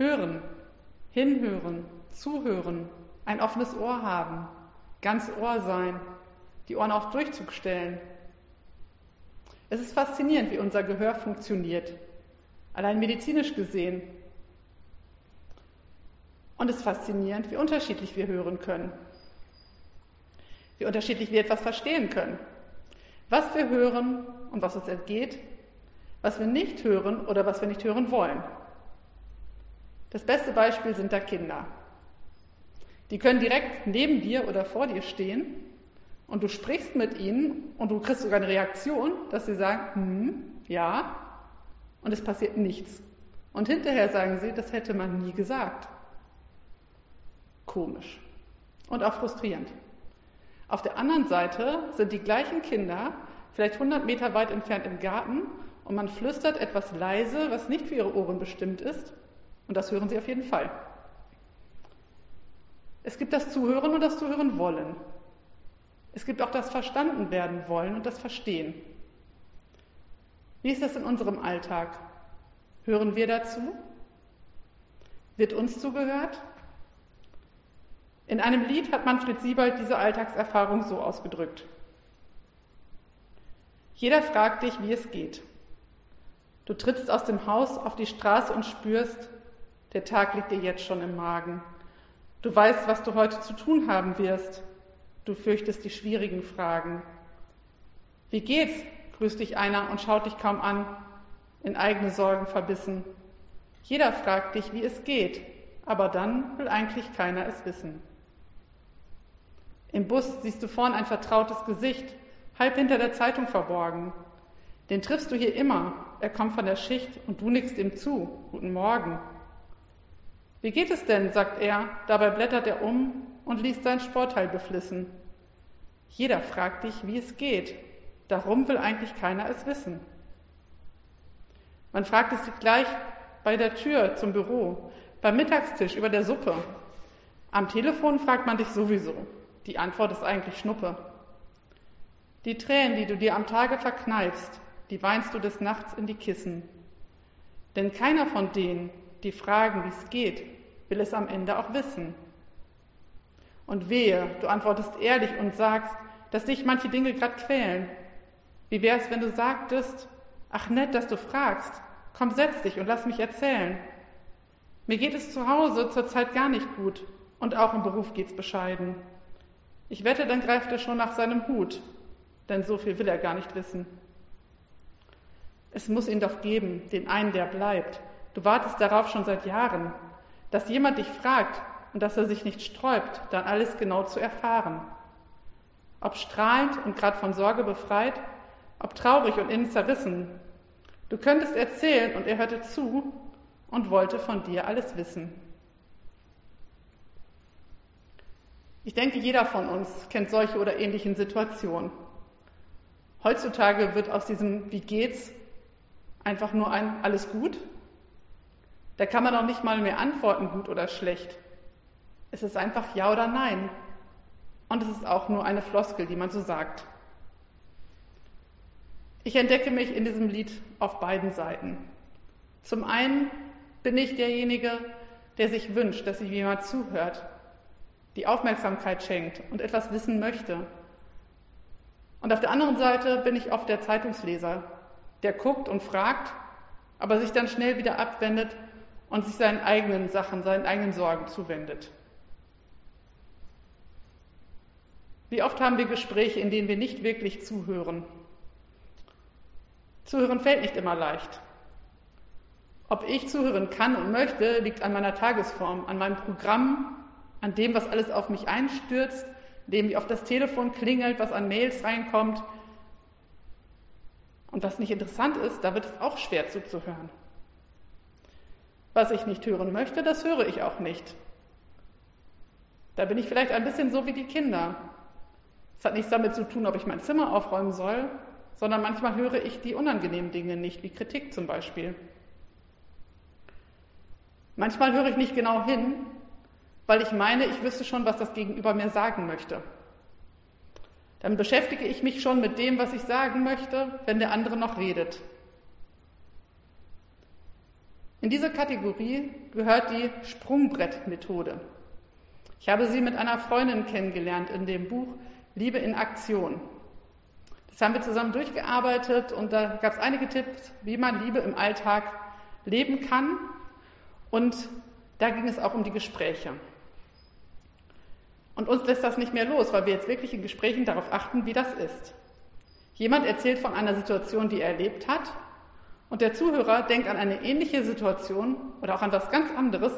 Hören, hinhören, zuhören, ein offenes Ohr haben, ganz Ohr sein, die Ohren auf Durchzug stellen. Es ist faszinierend, wie unser Gehör funktioniert, allein medizinisch gesehen. Und es ist faszinierend, wie unterschiedlich wir hören können, wie unterschiedlich wir etwas verstehen können, was wir hören und was uns entgeht, was wir nicht hören oder was wir nicht hören wollen. Das beste Beispiel sind da Kinder. Die können direkt neben dir oder vor dir stehen und du sprichst mit ihnen und du kriegst sogar eine Reaktion, dass sie sagen, hm, ja, und es passiert nichts. Und hinterher sagen sie, das hätte man nie gesagt. Komisch und auch frustrierend. Auf der anderen Seite sind die gleichen Kinder vielleicht 100 Meter weit entfernt im Garten und man flüstert etwas leise, was nicht für ihre Ohren bestimmt ist und das hören sie auf jeden Fall. Es gibt das Zuhören und das Zuhören wollen. Es gibt auch das Verstanden werden wollen und das Verstehen. Wie ist das in unserem Alltag? Hören wir dazu? Wird uns zugehört? In einem Lied hat Manfred Siebold diese Alltagserfahrung so ausgedrückt. Jeder fragt dich, wie es geht. Du trittst aus dem Haus auf die Straße und spürst, der Tag liegt dir jetzt schon im Magen. Du weißt, was du heute zu tun haben wirst. Du fürchtest die schwierigen Fragen. Wie geht's? grüßt dich einer und schaut dich kaum an, in eigene Sorgen verbissen. Jeder fragt dich, wie es geht, aber dann will eigentlich keiner es wissen. Im Bus siehst du vorn ein vertrautes Gesicht, halb hinter der Zeitung verborgen. Den triffst du hier immer. Er kommt von der Schicht und du nickst ihm zu. Guten Morgen. Wie geht es denn? sagt er, dabei blättert er um und liest sein Sportteil beflissen. Jeder fragt dich, wie es geht. Darum will eigentlich keiner es wissen. Man fragt es dich gleich bei der Tür zum Büro, beim Mittagstisch, über der Suppe. Am Telefon fragt man dich sowieso. Die Antwort ist eigentlich Schnuppe. Die Tränen, die du dir am Tage verkneifst, die weinst du des Nachts in die Kissen. Denn keiner von denen, die fragen, wie es geht, will es am Ende auch wissen. Und wehe, du antwortest ehrlich und sagst, dass dich manche Dinge gerade quälen. Wie wär's, wenn du sagtest, ach nett, dass du fragst, komm, setz dich und lass mich erzählen. Mir geht es zu Hause zurzeit gar nicht gut und auch im Beruf geht's bescheiden. Ich wette, dann greift er schon nach seinem Hut, denn so viel will er gar nicht wissen. Es muss ihn doch geben, den einen, der bleibt, Du wartest darauf schon seit Jahren, dass jemand dich fragt und dass er sich nicht sträubt, dann alles genau zu erfahren. Ob strahlend und gerade von Sorge befreit, ob traurig und innen zerrissen. Du könntest erzählen und er hörte zu und wollte von dir alles wissen. Ich denke, jeder von uns kennt solche oder ähnlichen Situationen. Heutzutage wird aus diesem Wie geht's einfach nur ein Alles gut da kann man auch nicht mal mehr antworten, gut oder schlecht. Es ist einfach Ja oder Nein. Und es ist auch nur eine Floskel, die man so sagt. Ich entdecke mich in diesem Lied auf beiden Seiten. Zum einen bin ich derjenige, der sich wünscht, dass sich jemand zuhört, die Aufmerksamkeit schenkt und etwas wissen möchte. Und auf der anderen Seite bin ich oft der Zeitungsleser, der guckt und fragt, aber sich dann schnell wieder abwendet und sich seinen eigenen Sachen, seinen eigenen Sorgen zuwendet. Wie oft haben wir Gespräche, in denen wir nicht wirklich zuhören? Zuhören fällt nicht immer leicht. Ob ich zuhören kann und möchte, liegt an meiner Tagesform, an meinem Programm, an dem, was alles auf mich einstürzt, dem, wie oft das Telefon klingelt, was an Mails reinkommt. Und was nicht interessant ist, da wird es auch schwer zuzuhören. Was ich nicht hören möchte, das höre ich auch nicht. Da bin ich vielleicht ein bisschen so wie die Kinder. Es hat nichts damit zu tun, ob ich mein Zimmer aufräumen soll, sondern manchmal höre ich die unangenehmen Dinge nicht, wie Kritik zum Beispiel. Manchmal höre ich nicht genau hin, weil ich meine, ich wüsste schon, was das Gegenüber mir sagen möchte. Dann beschäftige ich mich schon mit dem, was ich sagen möchte, wenn der andere noch redet. In diese Kategorie gehört die Sprungbrettmethode. Ich habe sie mit einer Freundin kennengelernt in dem Buch Liebe in Aktion. Das haben wir zusammen durchgearbeitet und da gab es einige Tipps, wie man Liebe im Alltag leben kann. Und da ging es auch um die Gespräche. Und uns lässt das nicht mehr los, weil wir jetzt wirklich in Gesprächen darauf achten, wie das ist. Jemand erzählt von einer Situation, die er erlebt hat, und der Zuhörer denkt an eine ähnliche Situation oder auch an was ganz anderes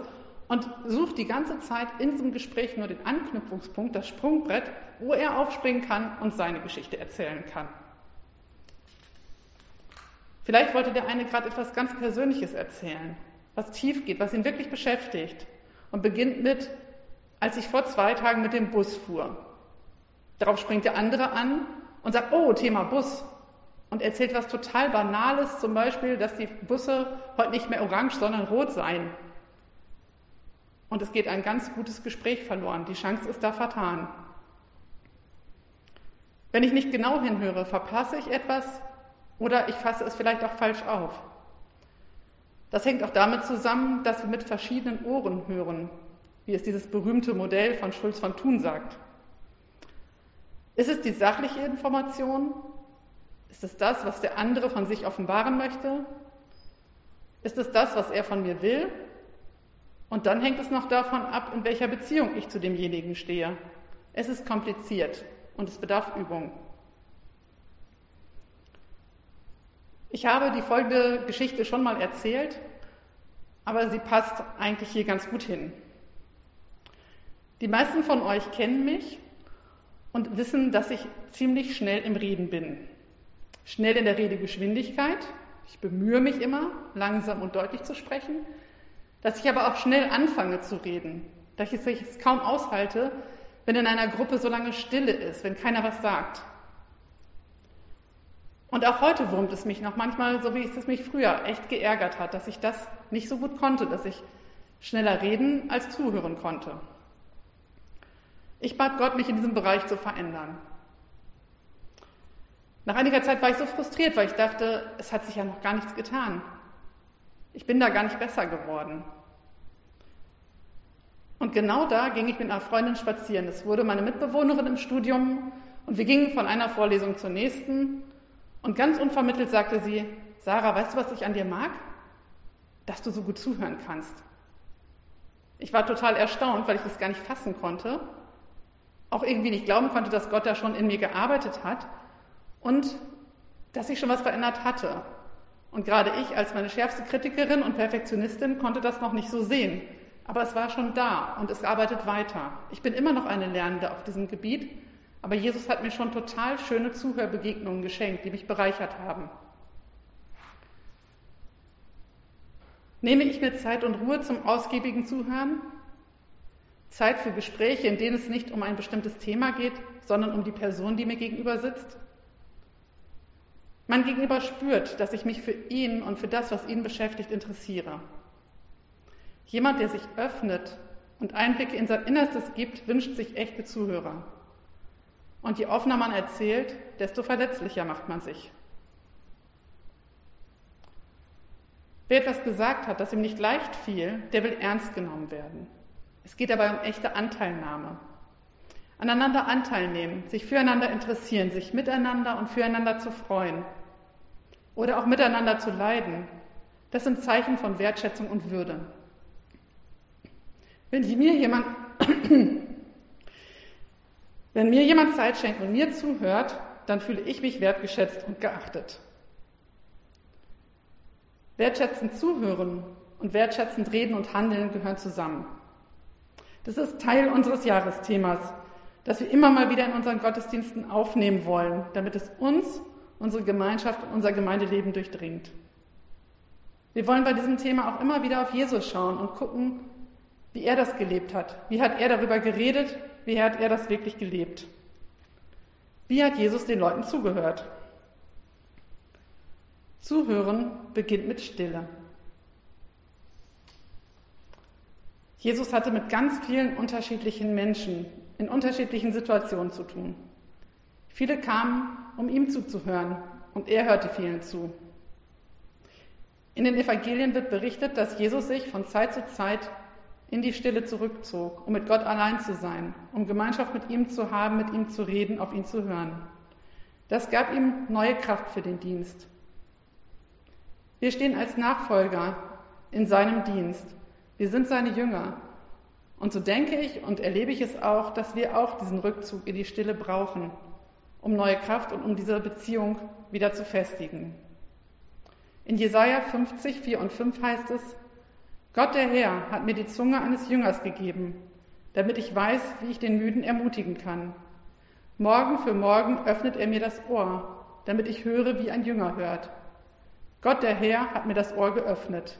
und sucht die ganze Zeit in diesem Gespräch nur den Anknüpfungspunkt, das Sprungbrett, wo er aufspringen kann und seine Geschichte erzählen kann. Vielleicht wollte der eine gerade etwas ganz Persönliches erzählen, was tief geht, was ihn wirklich beschäftigt und beginnt mit, als ich vor zwei Tagen mit dem Bus fuhr. Darauf springt der andere an und sagt, oh, Thema Bus. Und erzählt was total Banales, zum Beispiel, dass die Busse heute nicht mehr orange, sondern rot seien. Und es geht ein ganz gutes Gespräch verloren. Die Chance ist da vertan. Wenn ich nicht genau hinhöre, verpasse ich etwas oder ich fasse es vielleicht auch falsch auf. Das hängt auch damit zusammen, dass wir mit verschiedenen Ohren hören, wie es dieses berühmte Modell von Schulz von Thun sagt. Ist es die sachliche Information? Ist es das, was der andere von sich offenbaren möchte? Ist es das, was er von mir will? Und dann hängt es noch davon ab, in welcher Beziehung ich zu demjenigen stehe. Es ist kompliziert und es bedarf Übung. Ich habe die folgende Geschichte schon mal erzählt, aber sie passt eigentlich hier ganz gut hin. Die meisten von euch kennen mich und wissen, dass ich ziemlich schnell im Reden bin. Schnell in der Redegeschwindigkeit. Ich bemühe mich immer, langsam und deutlich zu sprechen. Dass ich aber auch schnell anfange zu reden. Dass ich es kaum aushalte, wenn in einer Gruppe so lange Stille ist, wenn keiner was sagt. Und auch heute wurmt es mich noch manchmal, so wie es mich früher echt geärgert hat, dass ich das nicht so gut konnte, dass ich schneller reden als zuhören konnte. Ich bat Gott, mich in diesem Bereich zu verändern. Nach einiger Zeit war ich so frustriert, weil ich dachte, es hat sich ja noch gar nichts getan. Ich bin da gar nicht besser geworden. Und genau da ging ich mit einer Freundin spazieren. Es wurde meine Mitbewohnerin im Studium und wir gingen von einer Vorlesung zur nächsten. Und ganz unvermittelt sagte sie, Sarah, weißt du, was ich an dir mag? Dass du so gut zuhören kannst. Ich war total erstaunt, weil ich das gar nicht fassen konnte auch irgendwie nicht glauben konnte, dass Gott da schon in mir gearbeitet hat und dass sich schon was verändert hatte. Und gerade ich als meine schärfste Kritikerin und Perfektionistin konnte das noch nicht so sehen. Aber es war schon da und es arbeitet weiter. Ich bin immer noch eine Lernende auf diesem Gebiet, aber Jesus hat mir schon total schöne Zuhörbegegnungen geschenkt, die mich bereichert haben. Nehme ich mir Zeit und Ruhe zum ausgiebigen Zuhören? Zeit für Gespräche, in denen es nicht um ein bestimmtes Thema geht, sondern um die Person, die mir gegenüber sitzt. Mein Gegenüber spürt, dass ich mich für ihn und für das, was ihn beschäftigt, interessiere. Jemand, der sich öffnet und Einblicke in sein Innerstes gibt, wünscht sich echte Zuhörer. Und je offener man erzählt, desto verletzlicher macht man sich. Wer etwas gesagt hat, das ihm nicht leicht fiel, der will ernst genommen werden. Es geht dabei um echte Anteilnahme. Aneinander Anteil nehmen, sich füreinander interessieren, sich miteinander und füreinander zu freuen oder auch miteinander zu leiden. Das sind Zeichen von Wertschätzung und Würde. Wenn mir jemand, wenn mir jemand Zeit schenkt und mir zuhört, dann fühle ich mich wertgeschätzt und geachtet. Wertschätzend zuhören und wertschätzend reden und handeln gehören zusammen. Das ist Teil unseres Jahresthemas, das wir immer mal wieder in unseren Gottesdiensten aufnehmen wollen, damit es uns, unsere Gemeinschaft unser Gemeindeleben durchdringt. Wir wollen bei diesem Thema auch immer wieder auf Jesus schauen und gucken, wie er das gelebt hat. Wie hat er darüber geredet? Wie hat er das wirklich gelebt? Wie hat Jesus den Leuten zugehört? Zuhören beginnt mit Stille. Jesus hatte mit ganz vielen unterschiedlichen Menschen in unterschiedlichen Situationen zu tun. Viele kamen, um ihm zuzuhören, und er hörte vielen zu. In den Evangelien wird berichtet, dass Jesus sich von Zeit zu Zeit in die Stille zurückzog, um mit Gott allein zu sein, um Gemeinschaft mit ihm zu haben, mit ihm zu reden, auf ihn zu hören. Das gab ihm neue Kraft für den Dienst. Wir stehen als Nachfolger in seinem Dienst. Wir sind seine Jünger. Und so denke ich und erlebe ich es auch, dass wir auch diesen Rückzug in die Stille brauchen, um neue Kraft und um diese Beziehung wieder zu festigen. In Jesaja 50, 4 und 5 heißt es, Gott der Herr hat mir die Zunge eines Jüngers gegeben, damit ich weiß, wie ich den Müden ermutigen kann. Morgen für morgen öffnet er mir das Ohr, damit ich höre, wie ein Jünger hört. Gott der Herr hat mir das Ohr geöffnet.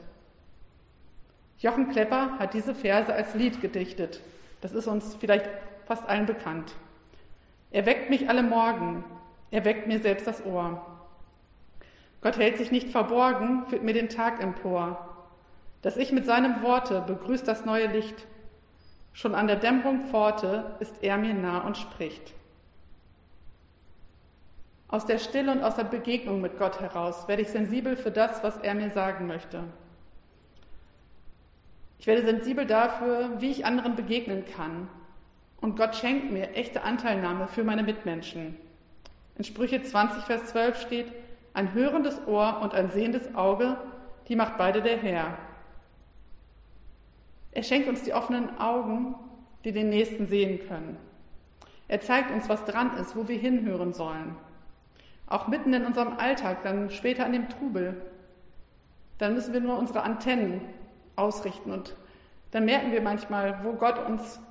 Jochen Klepper hat diese Verse als Lied gedichtet. Das ist uns vielleicht fast allen bekannt. Er weckt mich alle Morgen, er weckt mir selbst das Ohr. Gott hält sich nicht verborgen, führt mir den Tag empor. Dass ich mit seinem Worte begrüßt das neue Licht. Schon an der Dämmerung Pforte ist er mir nah und spricht. Aus der Stille und aus der Begegnung mit Gott heraus werde ich sensibel für das, was er mir sagen möchte. Ich werde sensibel dafür, wie ich anderen begegnen kann. Und Gott schenkt mir echte Anteilnahme für meine Mitmenschen. In Sprüche 20, Vers 12 steht, ein hörendes Ohr und ein sehendes Auge, die macht beide der Herr. Er schenkt uns die offenen Augen, die den Nächsten sehen können. Er zeigt uns, was dran ist, wo wir hinhören sollen. Auch mitten in unserem Alltag, dann später an dem Trubel. Dann müssen wir nur unsere Antennen ausrichten und dann merken wir manchmal, wo Gott uns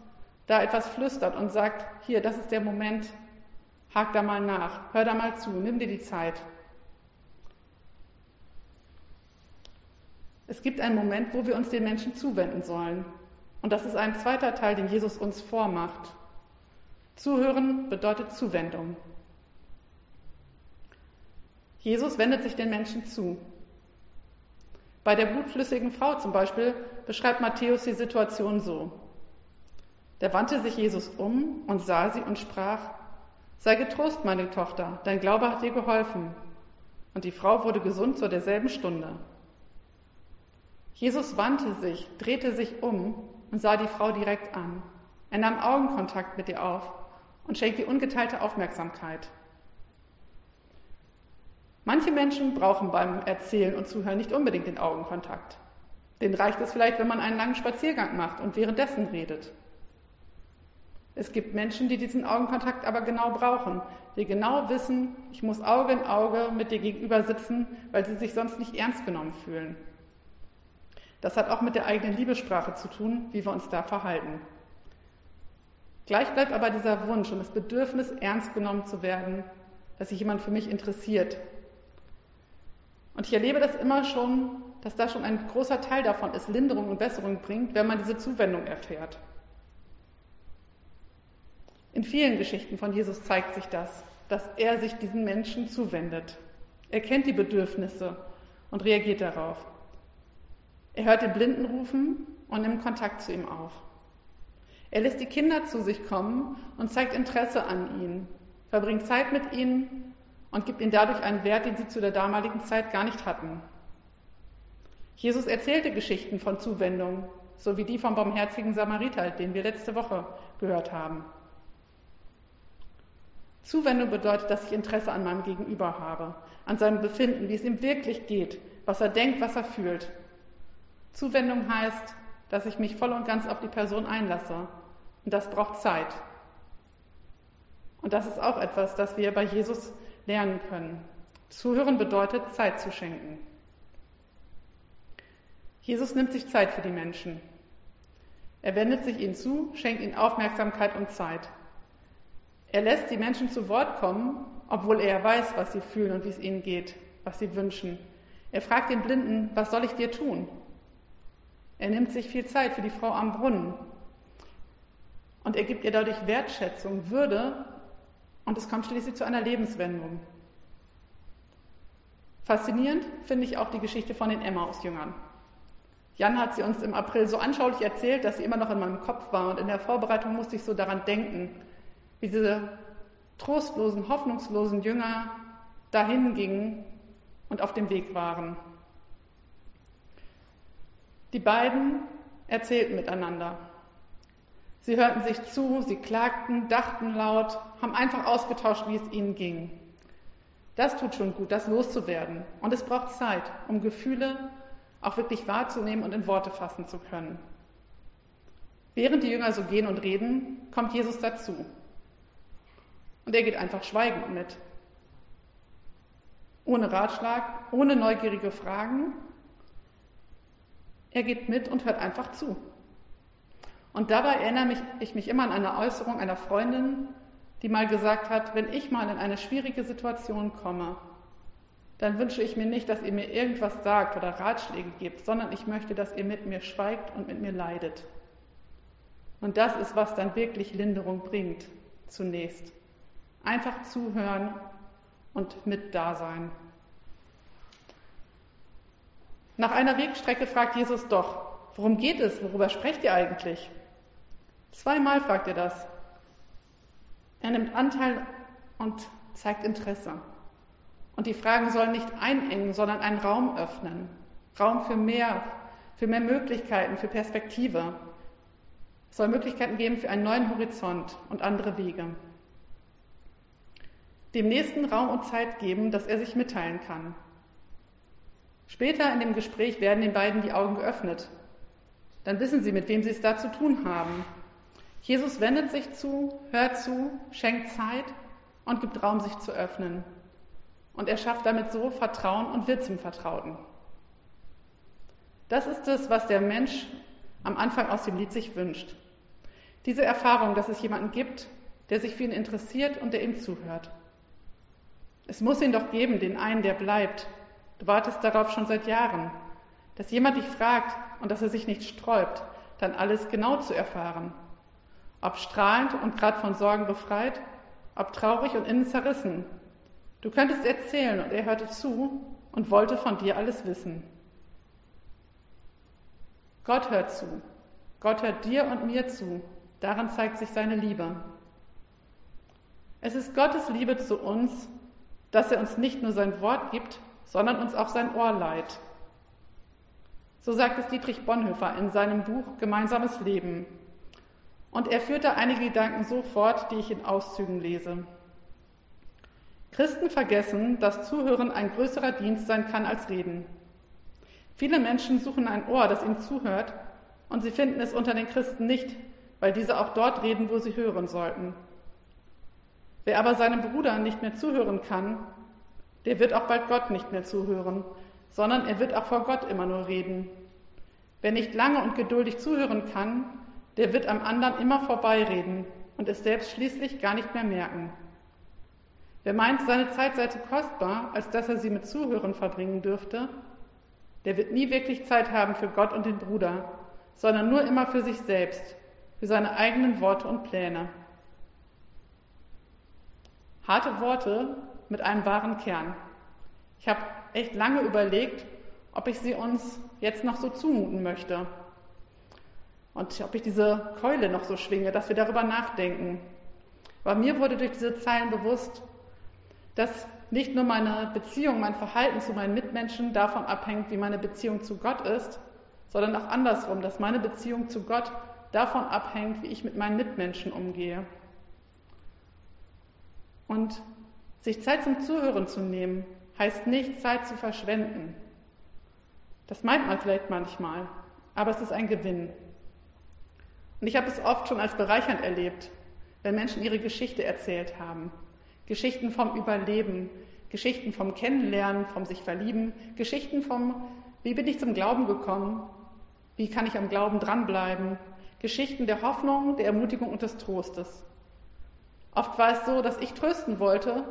da etwas flüstert und sagt, hier, das ist der Moment, hak da mal nach, hör da mal zu, nimm dir die Zeit. Es gibt einen Moment, wo wir uns den Menschen zuwenden sollen. Und das ist ein zweiter Teil, den Jesus uns vormacht. Zuhören bedeutet Zuwendung. Jesus wendet sich den Menschen zu. Bei der blutflüssigen Frau zum Beispiel beschreibt Matthäus die Situation so. Da wandte sich Jesus um und sah sie und sprach, Sei getrost, meine Tochter, dein Glaube hat dir geholfen. Und die Frau wurde gesund zu derselben Stunde. Jesus wandte sich, drehte sich um und sah die Frau direkt an. Er nahm Augenkontakt mit ihr auf und schenkte ihr ungeteilte Aufmerksamkeit. Manche Menschen brauchen beim Erzählen und Zuhören nicht unbedingt den Augenkontakt. Den reicht es vielleicht, wenn man einen langen Spaziergang macht und währenddessen redet. Es gibt Menschen, die diesen Augenkontakt aber genau brauchen, die genau wissen, ich muss Auge in Auge mit dir gegenüber sitzen, weil sie sich sonst nicht ernst genommen fühlen. Das hat auch mit der eigenen Liebessprache zu tun, wie wir uns da verhalten. Gleich bleibt aber dieser Wunsch und das Bedürfnis, ernst genommen zu werden, dass sich jemand für mich interessiert. Und ich erlebe das immer schon, dass da schon ein großer Teil davon ist, Linderung und Besserung bringt, wenn man diese Zuwendung erfährt. In vielen Geschichten von Jesus zeigt sich das, dass er sich diesen Menschen zuwendet. Er kennt die Bedürfnisse und reagiert darauf. Er hört den Blinden rufen und nimmt Kontakt zu ihm auf. Er lässt die Kinder zu sich kommen und zeigt Interesse an ihnen, verbringt Zeit mit ihnen und gibt ihnen dadurch einen Wert, den sie zu der damaligen Zeit gar nicht hatten. Jesus erzählte Geschichten von Zuwendung, so wie die vom barmherzigen Samariter, den wir letzte Woche gehört haben. Zuwendung bedeutet, dass ich Interesse an meinem Gegenüber habe, an seinem Befinden, wie es ihm wirklich geht, was er denkt, was er fühlt. Zuwendung heißt, dass ich mich voll und ganz auf die Person einlasse. Und das braucht Zeit. Und das ist auch etwas, das wir bei Jesus lernen können. Zuhören bedeutet, Zeit zu schenken. Jesus nimmt sich Zeit für die Menschen. Er wendet sich ihnen zu, schenkt ihnen Aufmerksamkeit und Zeit. Er lässt die Menschen zu Wort kommen, obwohl er weiß, was sie fühlen und wie es ihnen geht, was sie wünschen. Er fragt den Blinden, was soll ich dir tun? Er nimmt sich viel Zeit für die Frau am Brunnen. Und er gibt ihr dadurch Wertschätzung, Würde und es kommt schließlich zu einer Lebenswendung. Faszinierend finde ich auch die Geschichte von den Emmaus-Jüngern. Jan hat sie uns im April so anschaulich erzählt, dass sie immer noch in meinem Kopf war und in der Vorbereitung musste ich so daran denken, wie diese trostlosen, hoffnungslosen Jünger dahin gingen und auf dem Weg waren. Die beiden erzählten miteinander. Sie hörten sich zu, sie klagten, dachten laut, haben einfach ausgetauscht, wie es ihnen ging. Das tut schon gut, das loszuwerden. Und es braucht Zeit, um Gefühle auch wirklich wahrzunehmen und in Worte fassen zu können. Während die Jünger so gehen und reden, kommt Jesus dazu. Und er geht einfach schweigend mit. Ohne Ratschlag, ohne neugierige Fragen. Er geht mit und hört einfach zu. Und dabei erinnere ich mich immer an eine Äußerung einer Freundin, die mal gesagt hat, wenn ich mal in eine schwierige Situation komme, dann wünsche ich mir nicht, dass ihr mir irgendwas sagt oder Ratschläge gebt, sondern ich möchte, dass ihr mit mir schweigt und mit mir leidet. Und das ist, was dann wirklich Linderung bringt, zunächst. Einfach zuhören und mit da sein. Nach einer Wegstrecke fragt Jesus doch, worum geht es? Worüber sprecht ihr eigentlich? Zweimal fragt er das. Er nimmt Anteil und zeigt Interesse. Und die Fragen sollen nicht einengen, sondern einen Raum öffnen. Raum für mehr, für mehr Möglichkeiten, für Perspektive. Es soll Möglichkeiten geben für einen neuen Horizont und andere Wege. Dem Nächsten Raum und Zeit geben, dass er sich mitteilen kann. Später in dem Gespräch werden den beiden die Augen geöffnet. Dann wissen sie, mit wem sie es da zu tun haben. Jesus wendet sich zu, hört zu, schenkt Zeit und gibt Raum, sich zu öffnen. Und er schafft damit so Vertrauen und wird zum Vertrauten. Das ist es, was der Mensch am Anfang aus dem Lied sich wünscht. Diese Erfahrung, dass es jemanden gibt, der sich für ihn interessiert und der ihm zuhört. Es muss ihn doch geben, den einen, der bleibt. Du wartest darauf schon seit Jahren, dass jemand dich fragt und dass er sich nicht sträubt, dann alles genau zu erfahren ob strahlend und gerade von Sorgen befreit, ob traurig und innen zerrissen. Du könntest erzählen und er hörte zu und wollte von dir alles wissen. Gott hört zu. Gott hört dir und mir zu. Daran zeigt sich seine Liebe. Es ist Gottes Liebe zu uns, dass er uns nicht nur sein Wort gibt, sondern uns auch sein Ohr leiht. So sagt es Dietrich Bonhoeffer in seinem Buch Gemeinsames Leben. Und er führte einige Gedanken so fort, die ich in Auszügen lese. Christen vergessen, dass Zuhören ein größerer Dienst sein kann als Reden. Viele Menschen suchen ein Ohr, das ihnen zuhört, und sie finden es unter den Christen nicht, weil diese auch dort reden, wo sie hören sollten. Wer aber seinem Bruder nicht mehr zuhören kann, der wird auch bald Gott nicht mehr zuhören, sondern er wird auch vor Gott immer nur reden. Wer nicht lange und geduldig zuhören kann, der wird am anderen immer vorbeireden und es selbst schließlich gar nicht mehr merken. Wer meint, seine Zeit sei zu kostbar, als dass er sie mit Zuhören verbringen dürfte, der wird nie wirklich Zeit haben für Gott und den Bruder, sondern nur immer für sich selbst, für seine eigenen Worte und Pläne. Harte Worte mit einem wahren Kern. Ich habe echt lange überlegt, ob ich sie uns jetzt noch so zumuten möchte. Und ob ich diese Keule noch so schwinge, dass wir darüber nachdenken. Aber mir wurde durch diese Zeilen bewusst, dass nicht nur meine Beziehung, mein Verhalten zu meinen Mitmenschen davon abhängt, wie meine Beziehung zu Gott ist, sondern auch andersrum, dass meine Beziehung zu Gott davon abhängt, wie ich mit meinen Mitmenschen umgehe. Und sich Zeit zum Zuhören zu nehmen, heißt nicht Zeit zu verschwenden. Das meint man vielleicht manchmal, aber es ist ein Gewinn. Und ich habe es oft schon als bereichernd erlebt, wenn Menschen ihre Geschichte erzählt haben. Geschichten vom Überleben, Geschichten vom Kennenlernen, vom sich verlieben, Geschichten vom, wie bin ich zum Glauben gekommen, wie kann ich am Glauben dranbleiben, Geschichten der Hoffnung, der Ermutigung und des Trostes. Oft war es so, dass ich trösten wollte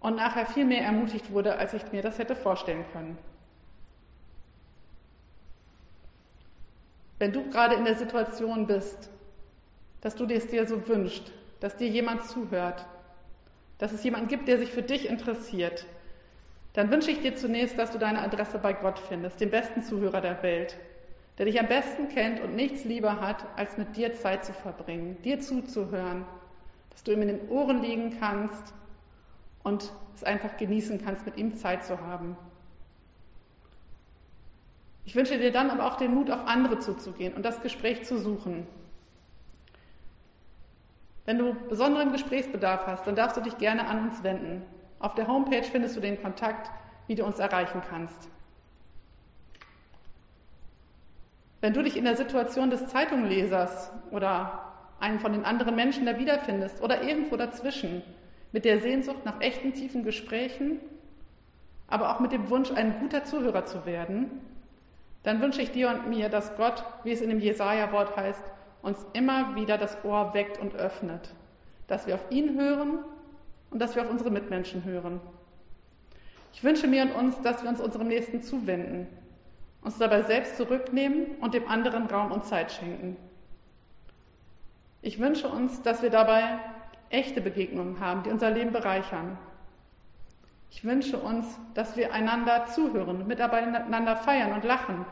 und nachher viel mehr ermutigt wurde, als ich mir das hätte vorstellen können. Wenn du gerade in der Situation bist, dass du es dir so wünscht, dass dir jemand zuhört, dass es jemanden gibt, der sich für dich interessiert, dann wünsche ich dir zunächst, dass du deine Adresse bei Gott findest, dem besten Zuhörer der Welt, der dich am besten kennt und nichts lieber hat, als mit dir Zeit zu verbringen, dir zuzuhören, dass du ihm in den Ohren liegen kannst und es einfach genießen kannst, mit ihm Zeit zu haben. Ich wünsche dir dann aber auch den Mut, auf andere zuzugehen und das Gespräch zu suchen. Wenn du besonderen Gesprächsbedarf hast, dann darfst du dich gerne an uns wenden. Auf der Homepage findest du den Kontakt, wie du uns erreichen kannst. Wenn du dich in der Situation des Zeitunglesers oder einen von den anderen Menschen da wiederfindest oder irgendwo dazwischen, mit der Sehnsucht nach echten tiefen Gesprächen, aber auch mit dem Wunsch, ein guter Zuhörer zu werden, dann wünsche ich dir und mir, dass Gott, wie es in dem Jesaja-Wort heißt, uns immer wieder das Ohr weckt und öffnet, dass wir auf ihn hören und dass wir auf unsere Mitmenschen hören. Ich wünsche mir und uns, dass wir uns unserem Nächsten zuwenden, uns dabei selbst zurücknehmen und dem anderen Raum und Zeit schenken. Ich wünsche uns, dass wir dabei echte Begegnungen haben, die unser Leben bereichern. Ich wünsche uns, dass wir einander zuhören, miteinander feiern und lachen,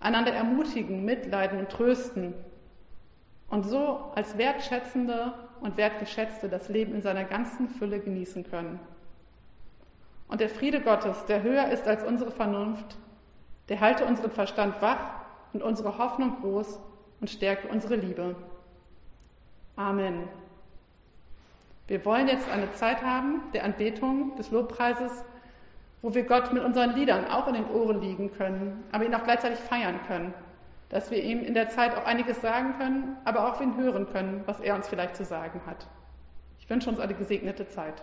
einander ermutigen, mitleiden und trösten und so als Wertschätzende und Wertgeschätzte das Leben in seiner ganzen Fülle genießen können. Und der Friede Gottes, der höher ist als unsere Vernunft, der halte unseren Verstand wach und unsere Hoffnung groß und stärke unsere Liebe. Amen. Wir wollen jetzt eine Zeit haben der Anbetung, des Lobpreises, wo wir Gott mit unseren Liedern auch in den Ohren liegen können, aber ihn auch gleichzeitig feiern können. Dass wir ihm in der Zeit auch einiges sagen können, aber auch ihn hören können, was er uns vielleicht zu sagen hat. Ich wünsche uns eine gesegnete Zeit.